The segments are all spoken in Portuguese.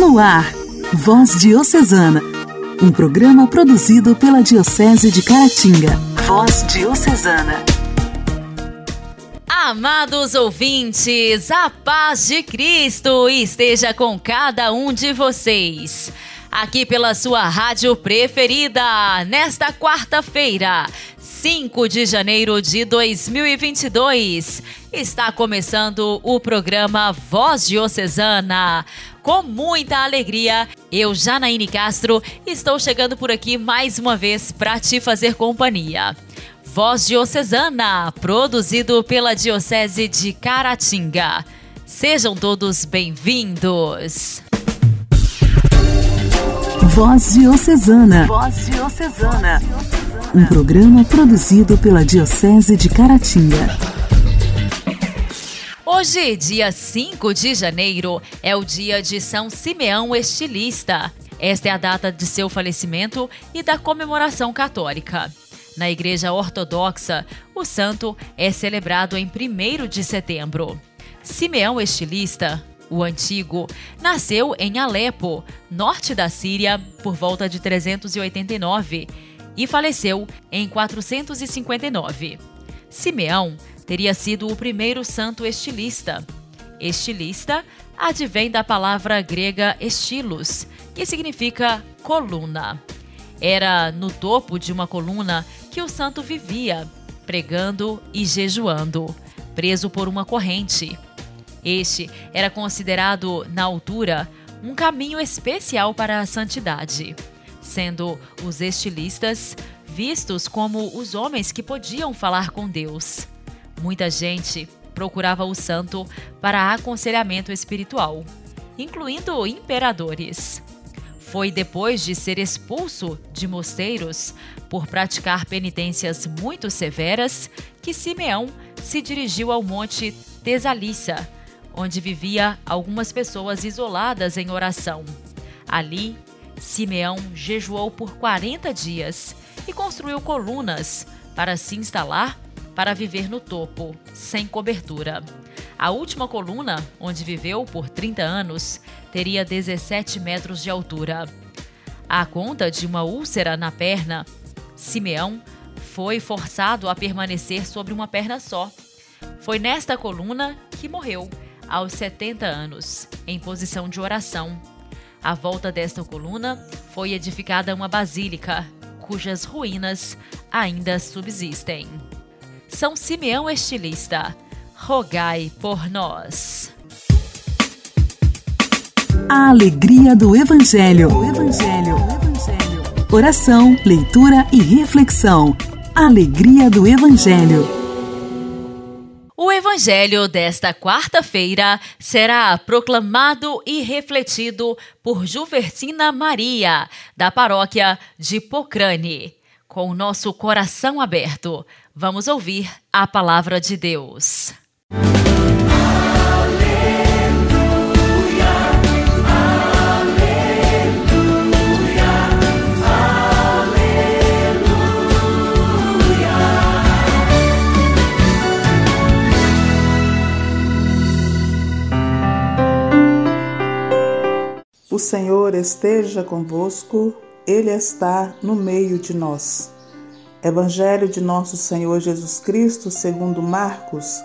No ar, Voz Diocesana, um programa produzido pela Diocese de Caratinga. Voz Diocesana. Amados ouvintes, a paz de Cristo esteja com cada um de vocês. Aqui pela sua rádio preferida, nesta quarta-feira, 5 de janeiro de 2022, está começando o programa Voz Diocesana. Com muita alegria, eu, Janaíne Castro, estou chegando por aqui mais uma vez para te fazer companhia. Voz Diocesana, produzido pela Diocese de Caratinga. Sejam todos bem-vindos. Voz Diocesana. Voz Diocesana. Um programa produzido pela Diocese de Caratinga. Hoje, dia 5 de janeiro, é o dia de São Simeão Estilista. Esta é a data de seu falecimento e da comemoração católica. Na Igreja Ortodoxa, o santo é celebrado em 1 de setembro. Simeão Estilista, o antigo, nasceu em Alepo, norte da Síria, por volta de 389 e faleceu em 459. Simeão teria sido o primeiro santo estilista. Estilista advém da palavra grega estilos, que significa coluna. Era no topo de uma coluna que o santo vivia, pregando e jejuando, preso por uma corrente. Este era considerado, na altura, um caminho especial para a santidade, sendo os estilistas vistos como os homens que podiam falar com Deus. Muita gente procurava o santo para aconselhamento espiritual, incluindo imperadores. Foi depois de ser expulso de mosteiros por praticar penitências muito severas que Simeão se dirigiu ao monte Tesalissa, onde vivia algumas pessoas isoladas em oração. Ali, Simeão jejuou por 40 dias e construiu colunas para se instalar para viver no topo, sem cobertura. A última coluna, onde viveu por 30 anos, teria 17 metros de altura. À conta de uma úlcera na perna, Simeão foi forçado a permanecer sobre uma perna só. Foi nesta coluna que morreu, aos 70 anos, em posição de oração. À volta desta coluna foi edificada uma basílica, cujas ruínas ainda subsistem. São Simeão Estilista, rogai por nós. A alegria do Evangelho. O Evangelho. O Evangelho. Oração, leitura e reflexão. Alegria do Evangelho. O Evangelho desta quarta-feira será proclamado e refletido por Juvercina Maria, da paróquia de Pocrane. Com o nosso coração aberto, vamos ouvir a palavra de Deus. O Senhor esteja convosco, Ele está no meio de nós. Evangelho de Nosso Senhor Jesus Cristo, segundo Marcos,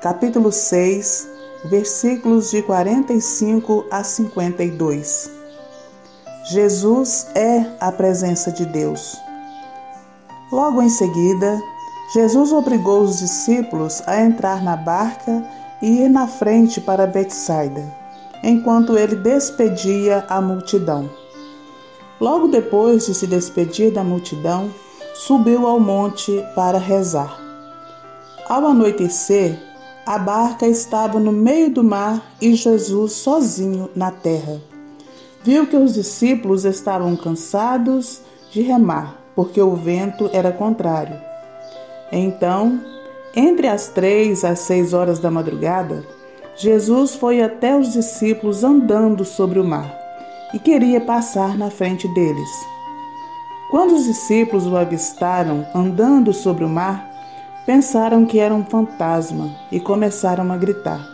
capítulo 6, versículos de 45 a 52. Jesus é a presença de Deus. Logo em seguida, Jesus obrigou os discípulos a entrar na barca e ir na frente para Betsaida, enquanto ele despedia a multidão. Logo depois de se despedir da multidão, subiu ao monte para rezar. Ao anoitecer, a barca estava no meio do mar e Jesus sozinho na terra. Viu que os discípulos estavam cansados de remar, porque o vento era contrário. Então, entre as três às seis horas da madrugada, Jesus foi até os discípulos andando sobre o mar e queria passar na frente deles. Quando os discípulos o avistaram andando sobre o mar, pensaram que era um fantasma e começaram a gritar.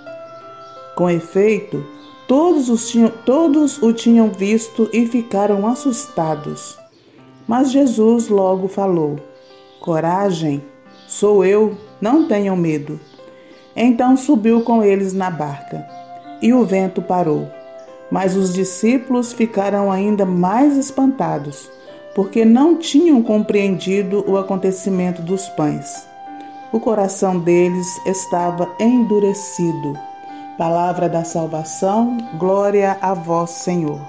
Com efeito, Todos, os tinham, todos o tinham visto e ficaram assustados. Mas Jesus logo falou: Coragem, sou eu, não tenham medo. Então subiu com eles na barca, e o vento parou. Mas os discípulos ficaram ainda mais espantados, porque não tinham compreendido o acontecimento dos pães. O coração deles estava endurecido. Palavra da salvação, glória a vós, Senhor.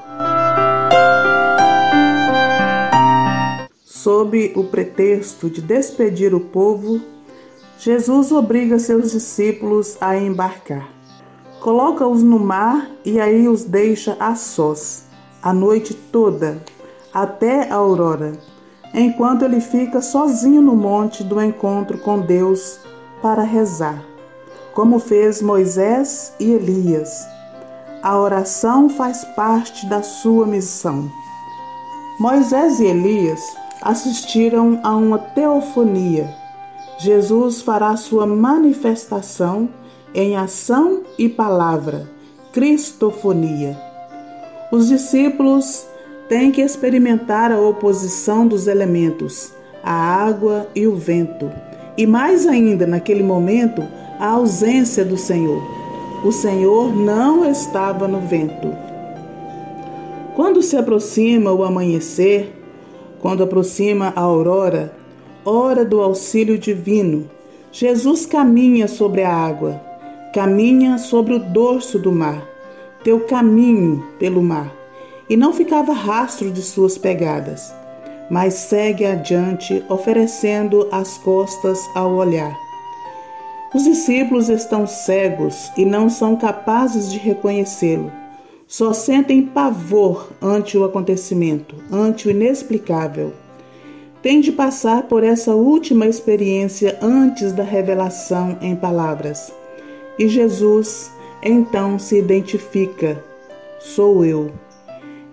Sob o pretexto de despedir o povo, Jesus obriga seus discípulos a embarcar. Coloca-os no mar e aí os deixa a sós, a noite toda, até a aurora, enquanto ele fica sozinho no monte do encontro com Deus para rezar, como fez Moisés e Elias. A oração faz parte da sua missão. Moisés e Elias assistiram a uma teofonia. Jesus fará sua manifestação em ação e palavra, Cristofonia. Os discípulos têm que experimentar a oposição dos elementos, a água e o vento, e mais ainda naquele momento, a ausência do Senhor. O Senhor não estava no vento. Quando se aproxima o amanhecer, quando aproxima a aurora, hora do auxílio divino, Jesus caminha sobre a água, caminha sobre o dorso do mar, teu caminho pelo mar, e não ficava rastro de suas pegadas, mas segue adiante, oferecendo as costas ao olhar. Os discípulos estão cegos e não são capazes de reconhecê-lo só sentem pavor ante o acontecimento, ante o inexplicável. Tem de passar por essa última experiência antes da revelação em palavras. E Jesus então se identifica: Sou eu.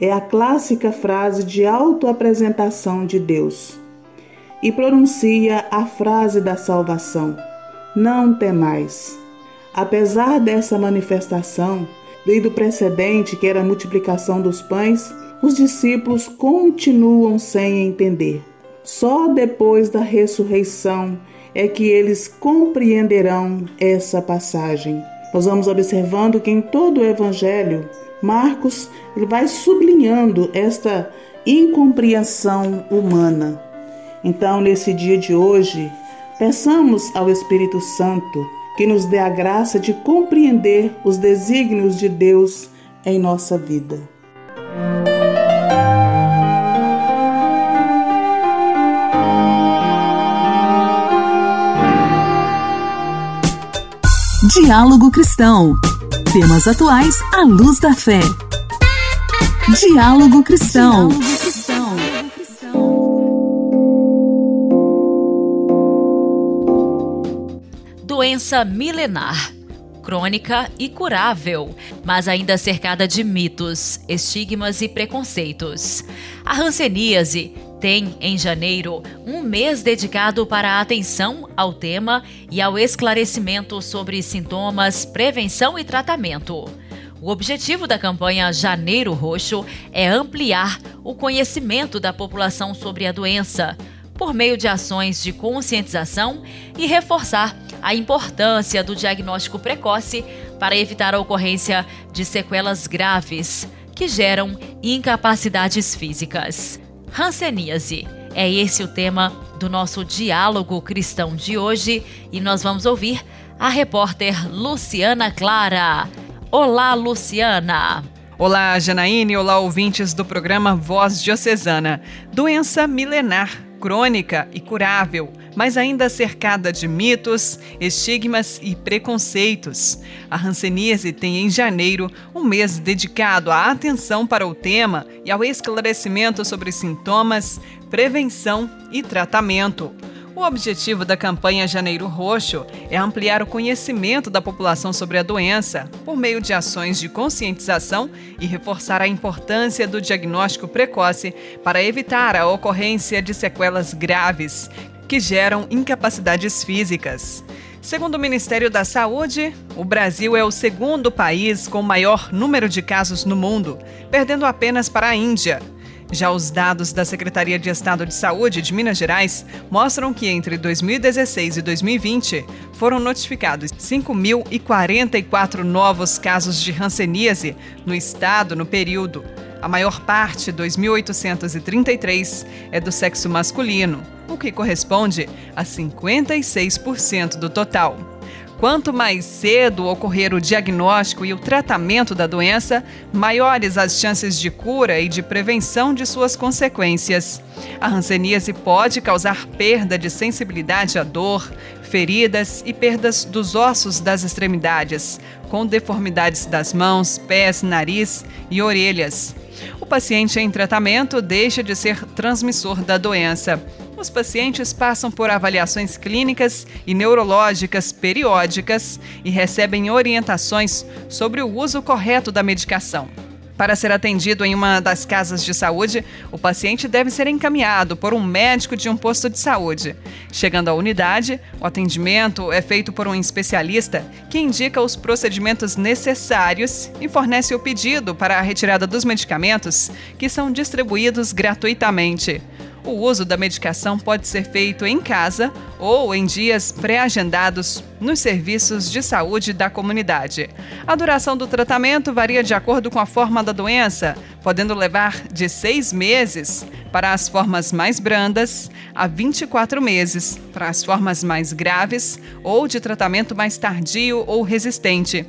É a clássica frase de autoapresentação de Deus. E pronuncia a frase da salvação: Não temais. Apesar dessa manifestação, Desde o precedente, que era a multiplicação dos pães, os discípulos continuam sem entender. Só depois da ressurreição é que eles compreenderão essa passagem. Nós vamos observando que em todo o evangelho, Marcos ele vai sublinhando esta incompreensão humana. Então, nesse dia de hoje, peçamos ao Espírito Santo que nos dê a graça de compreender os desígnios de Deus em nossa vida. Diálogo Cristão. Temas atuais à luz da fé. Diálogo Cristão. Doença milenar, crônica e curável, mas ainda cercada de mitos, estigmas e preconceitos. A hanseníase tem, em janeiro, um mês dedicado para a atenção ao tema e ao esclarecimento sobre sintomas, prevenção e tratamento. O objetivo da campanha Janeiro Roxo é ampliar o conhecimento da população sobre a doença, por meio de ações de conscientização e reforçar a importância do diagnóstico precoce para evitar a ocorrência de sequelas graves que geram incapacidades físicas. Hanseníase é esse o tema do nosso diálogo cristão de hoje e nós vamos ouvir a repórter Luciana Clara. Olá, Luciana! Olá, Janaíne, olá, ouvintes do programa Voz Diocesana. Doença milenar crônica e curável, mas ainda cercada de mitos, estigmas e preconceitos. A Hanseníase tem em janeiro um mês dedicado à atenção para o tema e ao esclarecimento sobre sintomas, prevenção e tratamento. O objetivo da campanha Janeiro Roxo é ampliar o conhecimento da população sobre a doença, por meio de ações de conscientização e reforçar a importância do diagnóstico precoce para evitar a ocorrência de sequelas graves que geram incapacidades físicas. Segundo o Ministério da Saúde, o Brasil é o segundo país com maior número de casos no mundo, perdendo apenas para a Índia. Já os dados da Secretaria de Estado de Saúde de Minas Gerais mostram que entre 2016 e 2020 foram notificados 5.044 novos casos de hanseníase no estado no período. A maior parte, 2.833, é do sexo masculino, o que corresponde a 56% do total. Quanto mais cedo ocorrer o diagnóstico e o tratamento da doença, maiores as chances de cura e de prevenção de suas consequências. A hanseníase pode causar perda de sensibilidade à dor, feridas e perdas dos ossos das extremidades, com deformidades das mãos, pés, nariz e orelhas. O paciente em tratamento deixa de ser transmissor da doença. Os pacientes passam por avaliações clínicas e neurológicas periódicas e recebem orientações sobre o uso correto da medicação. Para ser atendido em uma das casas de saúde, o paciente deve ser encaminhado por um médico de um posto de saúde. Chegando à unidade, o atendimento é feito por um especialista que indica os procedimentos necessários e fornece o pedido para a retirada dos medicamentos que são distribuídos gratuitamente. O uso da medicação pode ser feito em casa ou em dias pré-agendados nos serviços de saúde da comunidade. A duração do tratamento varia de acordo com a forma da doença, podendo levar de seis meses para as formas mais brandas a 24 meses para as formas mais graves ou de tratamento mais tardio ou resistente.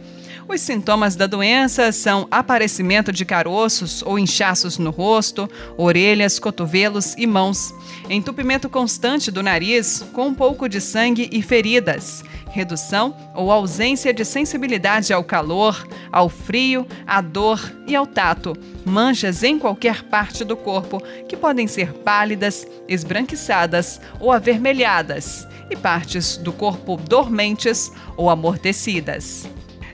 Os sintomas da doença são aparecimento de caroços ou inchaços no rosto, orelhas, cotovelos e mãos, entupimento constante do nariz com um pouco de sangue e feridas, redução ou ausência de sensibilidade ao calor, ao frio, à dor e ao tato, manchas em qualquer parte do corpo que podem ser pálidas, esbranquiçadas ou avermelhadas, e partes do corpo dormentes ou amortecidas.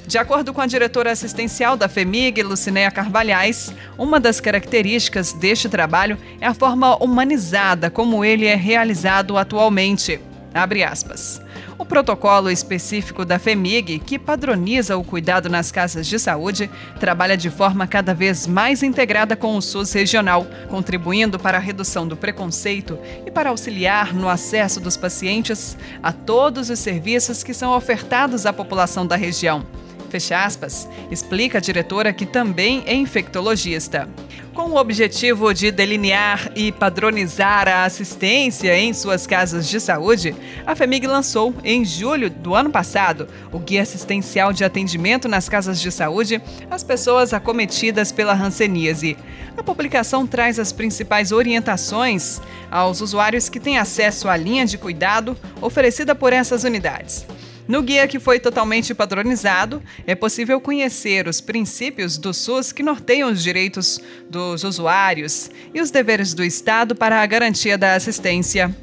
De acordo com a diretora assistencial da FEMIG, Lucinéia Carvalhais, uma das características deste trabalho é a forma humanizada como ele é realizado atualmente. Abre aspas. O protocolo específico da FEMIG, que padroniza o cuidado nas casas de saúde, trabalha de forma cada vez mais integrada com o SUS regional, contribuindo para a redução do preconceito e para auxiliar no acesso dos pacientes a todos os serviços que são ofertados à população da região fecha aspas, explica a diretora que também é infectologista. Com o objetivo de delinear e padronizar a assistência em suas casas de saúde, a FEMIG lançou, em julho do ano passado, o Guia Assistencial de Atendimento nas Casas de Saúde às pessoas acometidas pela hanseníase. A publicação traz as principais orientações aos usuários que têm acesso à linha de cuidado oferecida por essas unidades. No guia que foi totalmente padronizado, é possível conhecer os princípios do SUS que norteiam os direitos dos usuários e os deveres do Estado para a garantia da assistência.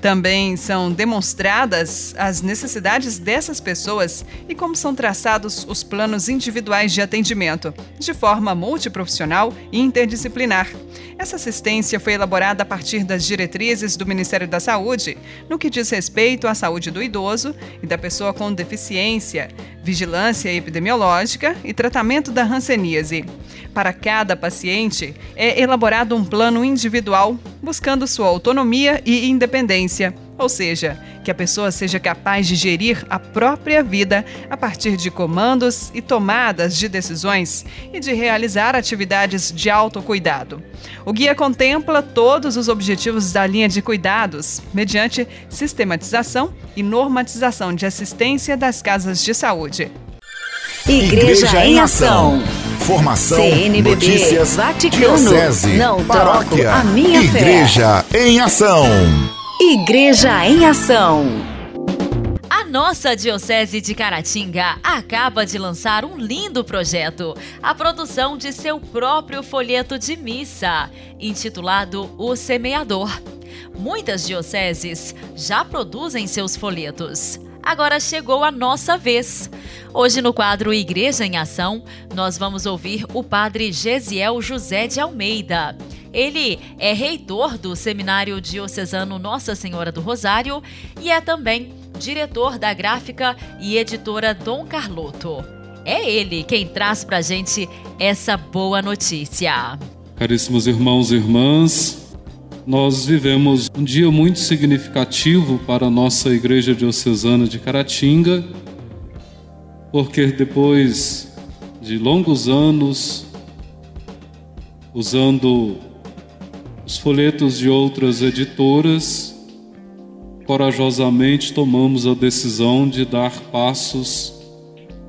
Também são demonstradas as necessidades dessas pessoas e como são traçados os planos individuais de atendimento, de forma multiprofissional e interdisciplinar. Essa assistência foi elaborada a partir das diretrizes do Ministério da Saúde, no que diz respeito à saúde do idoso e da pessoa com deficiência, vigilância epidemiológica e tratamento da hanseníase. Para cada paciente, é elaborado um plano individual, buscando sua autonomia e independência, ou seja, que a pessoa seja capaz de gerir a própria vida a partir de comandos e tomadas de decisões e de realizar atividades de autocuidado. O guia contempla todos os objetivos da linha de cuidados, mediante sistematização e normatização de assistência das casas de saúde. Igreja, Igreja em Ação. Formação, CNBB, notícias, Vaticano, diocese, não paróquia, a minha Igreja fé. em Ação. Igreja em Ação. A nossa Diocese de Caratinga acaba de lançar um lindo projeto, a produção de seu próprio folheto de missa, intitulado O Semeador. Muitas dioceses já produzem seus folhetos agora chegou a nossa vez. Hoje, no quadro Igreja em Ação, nós vamos ouvir o padre Gesiel José de Almeida. Ele é reitor do Seminário Diocesano Nossa Senhora do Rosário e é também diretor da gráfica e editora Dom Carloto. É ele quem traz pra gente essa boa notícia. Caríssimos irmãos e irmãs, nós vivemos um dia muito significativo para a nossa Igreja Diocesana de Caratinga, porque depois de longos anos usando os folhetos de outras editoras, corajosamente tomamos a decisão de dar passos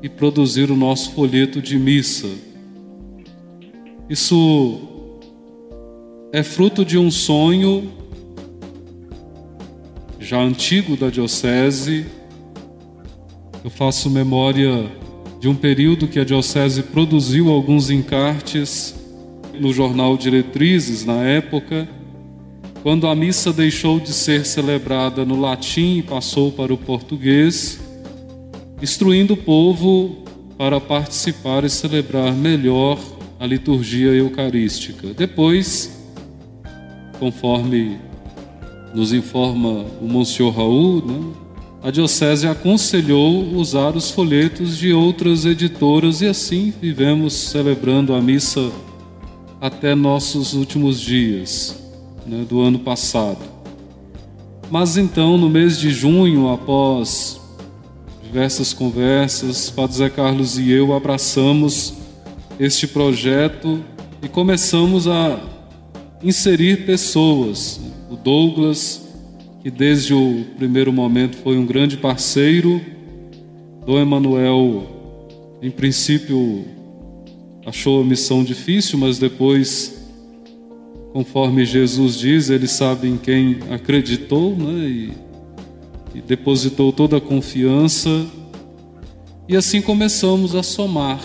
e produzir o nosso folheto de missa. Isso é fruto de um sonho já antigo da Diocese. Eu faço memória de um período que a Diocese produziu alguns encartes no jornal Diretrizes, na época, quando a missa deixou de ser celebrada no latim e passou para o português, instruindo o povo para participar e celebrar melhor a liturgia eucarística. Depois, conforme nos informa o Monsenhor Raul, né, a Diocese aconselhou usar os folhetos de outras editoras e assim vivemos celebrando a missa até nossos últimos dias né, do ano passado. Mas então, no mês de junho, após diversas conversas, Padre Zé Carlos e eu abraçamos este projeto e começamos a inserir pessoas. O Douglas, que desde o primeiro momento foi um grande parceiro, Dom Emanuel, em princípio, achou a missão difícil, mas depois, conforme Jesus diz, ele sabe em quem acreditou né? e, e depositou toda a confiança. E assim começamos a somar.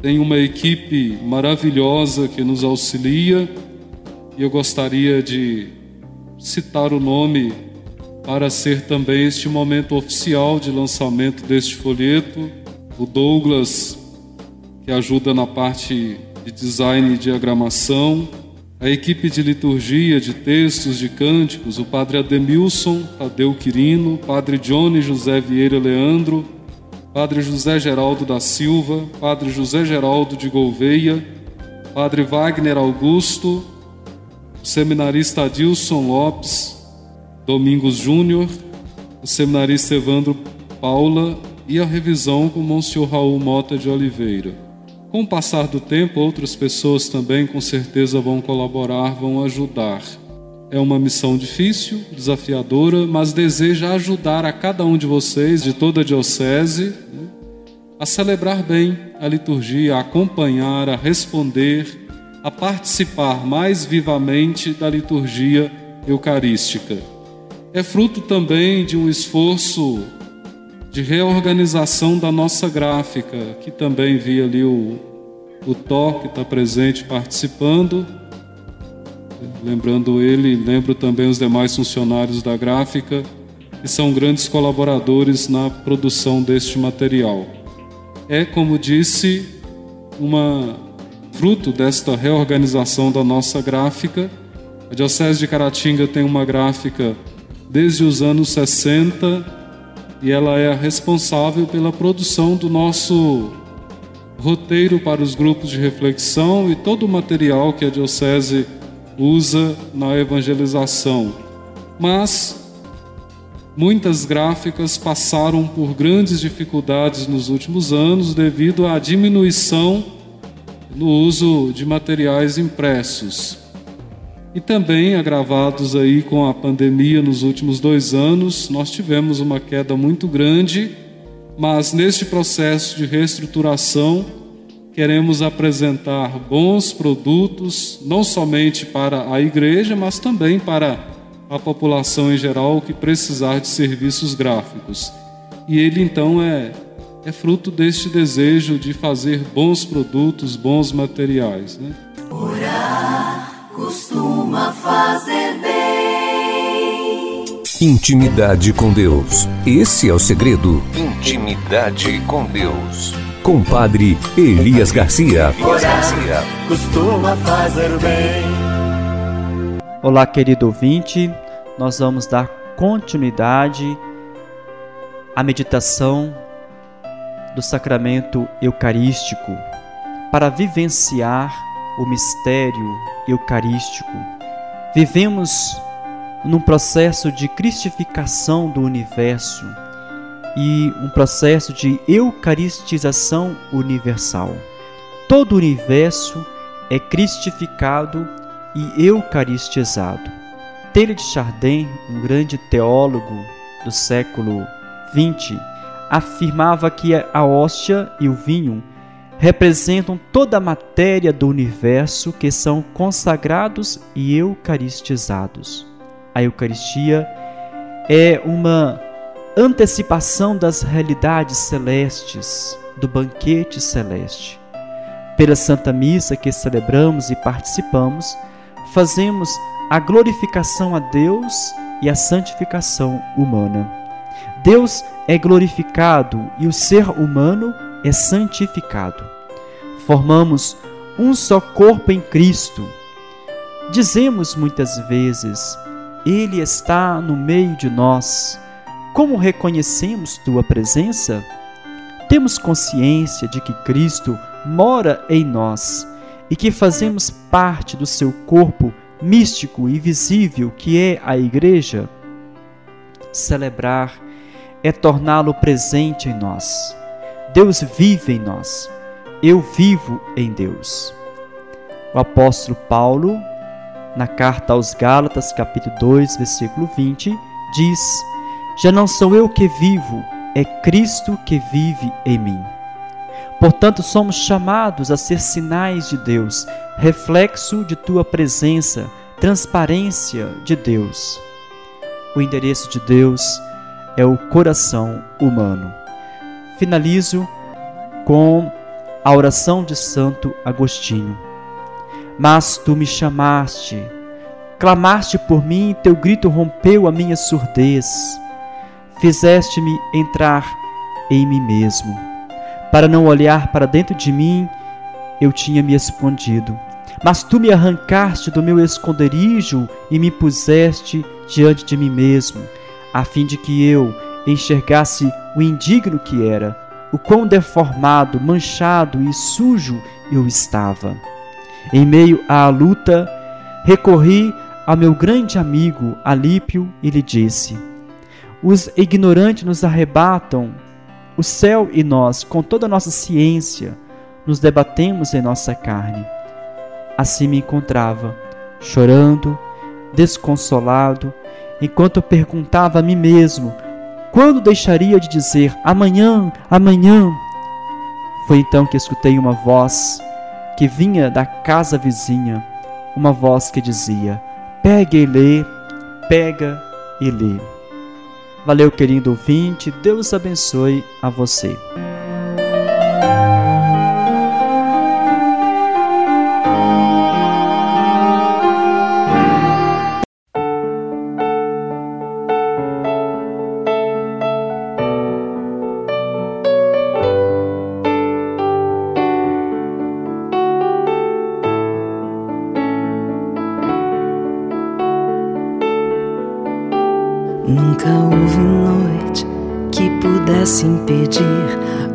Tem uma equipe maravilhosa que nos auxilia e eu gostaria de citar o nome para ser também este momento oficial de lançamento deste folheto. O Douglas que ajuda na parte de design e diagramação, a equipe de liturgia, de textos, de cânticos, o padre Ademilson Tadeu Quirino, padre Johnny José Vieira Leandro, padre José Geraldo da Silva, padre José Geraldo de Gouveia, padre Wagner Augusto, o seminarista Adilson Lopes, Domingos Júnior, o seminarista Evandro Paula e a revisão com o Monsenhor Raul Mota de Oliveira. Com o passar do tempo, outras pessoas também com certeza vão colaborar, vão ajudar. É uma missão difícil, desafiadora, mas deseja ajudar a cada um de vocês, de toda a Diocese, né, a celebrar bem a liturgia, a acompanhar, a responder, a participar mais vivamente da liturgia eucarística. É fruto também de um esforço de reorganização da nossa gráfica, que também vi ali o, o Thor, que está presente participando. Lembrando ele, lembro também os demais funcionários da gráfica, que são grandes colaboradores na produção deste material. É, como disse, uma fruto desta reorganização da nossa gráfica. A Diocese de Caratinga tem uma gráfica desde os anos 60 e ela é responsável pela produção do nosso roteiro para os grupos de reflexão e todo o material que a Diocese usa na evangelização. Mas muitas gráficas passaram por grandes dificuldades nos últimos anos devido à diminuição no uso de materiais impressos e também agravados aí com a pandemia nos últimos dois anos, nós tivemos uma queda muito grande, mas neste processo de reestruturação queremos apresentar bons produtos, não somente para a igreja, mas também para a população em geral que precisar de serviços gráficos. E ele então é, é fruto deste desejo de fazer bons produtos, bons materiais. Né? Orar costuma fazer bem. Intimidade com Deus. Esse é o segredo. Intimidade com Deus. Com Padre Elias Garcia. Elias Garcia. Costuma fazer bem. Olá, querido ouvinte. Nós vamos dar continuidade a meditação do sacramento eucarístico para vivenciar o mistério eucarístico. Vivemos num processo de cristificação do universo e um processo de eucaristização universal. Todo o universo é cristificado e eucaristizado. Taylor de Chardin, um grande teólogo do século XX, afirmava que a hóstia e o vinho representam toda a matéria do universo que são consagrados e eucaristizados. A Eucaristia é uma antecipação das realidades celestes, do banquete celeste. Pela Santa Missa que celebramos e participamos, fazemos a glorificação a Deus e a santificação humana. Deus é glorificado e o ser humano é santificado. Formamos um só corpo em Cristo. Dizemos muitas vezes: Ele está no meio de nós. Como reconhecemos tua presença? Temos consciência de que Cristo mora em nós e que fazemos parte do seu corpo místico e visível que é a Igreja, celebrar é torná-lo presente em nós. Deus vive em nós. Eu vivo em Deus. O apóstolo Paulo, na carta aos Gálatas, capítulo 2, versículo 20, diz: Já não sou eu que vivo, é Cristo que vive em mim. Portanto, somos chamados a ser sinais de Deus, reflexo de tua presença, transparência de Deus. O endereço de Deus é o coração humano. Finalizo com a oração de Santo Agostinho. Mas tu me chamaste, clamaste por mim, teu grito rompeu a minha surdez. Fizeste-me entrar em mim mesmo para não olhar para dentro de mim, eu tinha me escondido. Mas tu me arrancaste do meu esconderijo e me puseste diante de mim mesmo, a fim de que eu enxergasse o indigno que era, o quão deformado, manchado e sujo eu estava. Em meio à luta, recorri ao meu grande amigo Alípio e lhe disse: Os ignorantes nos arrebatam o céu e nós, com toda a nossa ciência, nos debatemos em nossa carne. Assim me encontrava, chorando, desconsolado, enquanto eu perguntava a mim mesmo quando deixaria de dizer amanhã, amanhã. Foi então que escutei uma voz que vinha da casa vizinha, uma voz que dizia: Pega e lê, pega e lê. Valeu, querido ouvinte. Deus abençoe a você.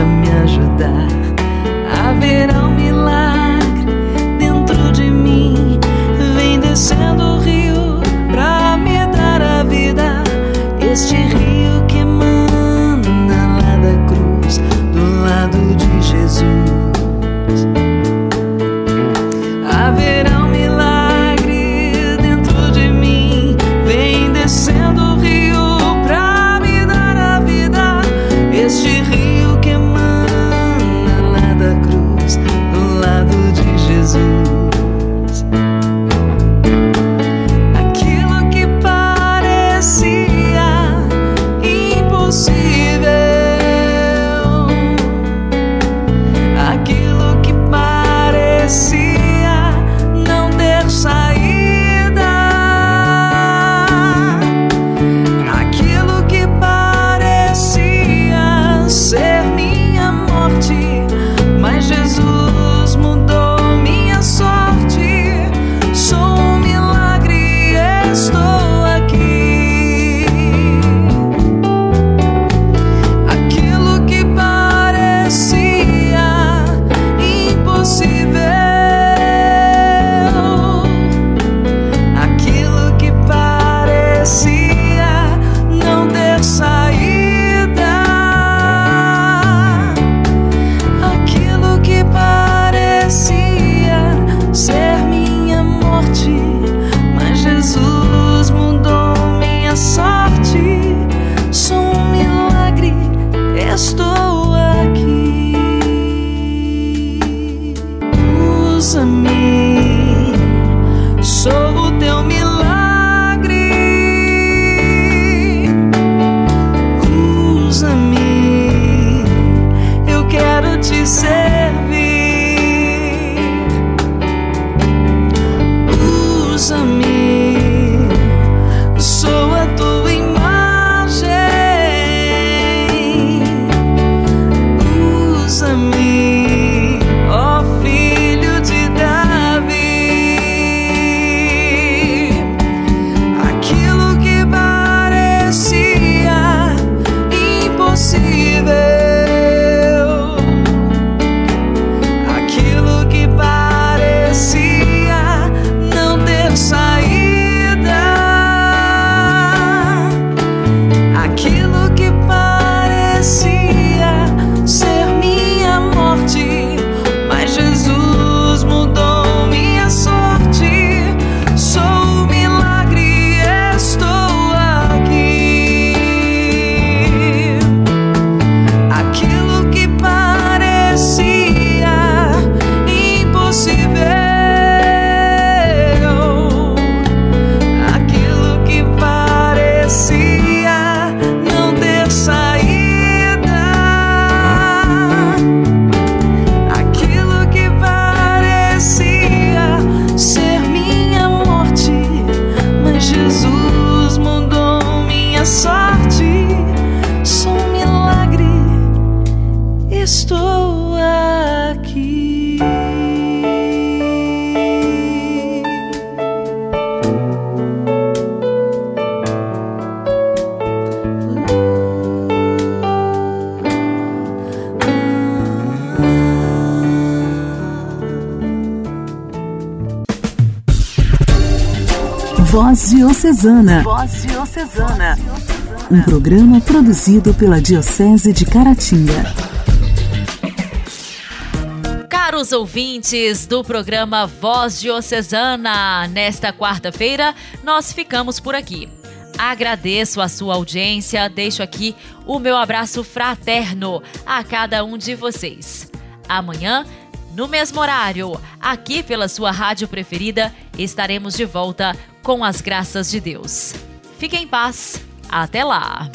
para me ajudar. Haverá um milagre dentro de mim, vem descendo o rio Voz Diocesana. Voz Diocesana. Um programa produzido pela Diocese de Caratinga. Caros ouvintes do programa Voz Diocesana, nesta quarta-feira nós ficamos por aqui. Agradeço a sua audiência, deixo aqui o meu abraço fraterno a cada um de vocês. Amanhã, no mesmo horário, aqui pela sua rádio preferida, estaremos de volta com as graças de Deus. Fique em paz. Até lá.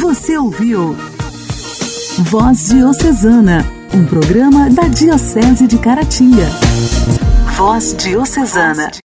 Você ouviu Voz Diocesana, um programa da Diocese de Caratinga. Voz Diocesana.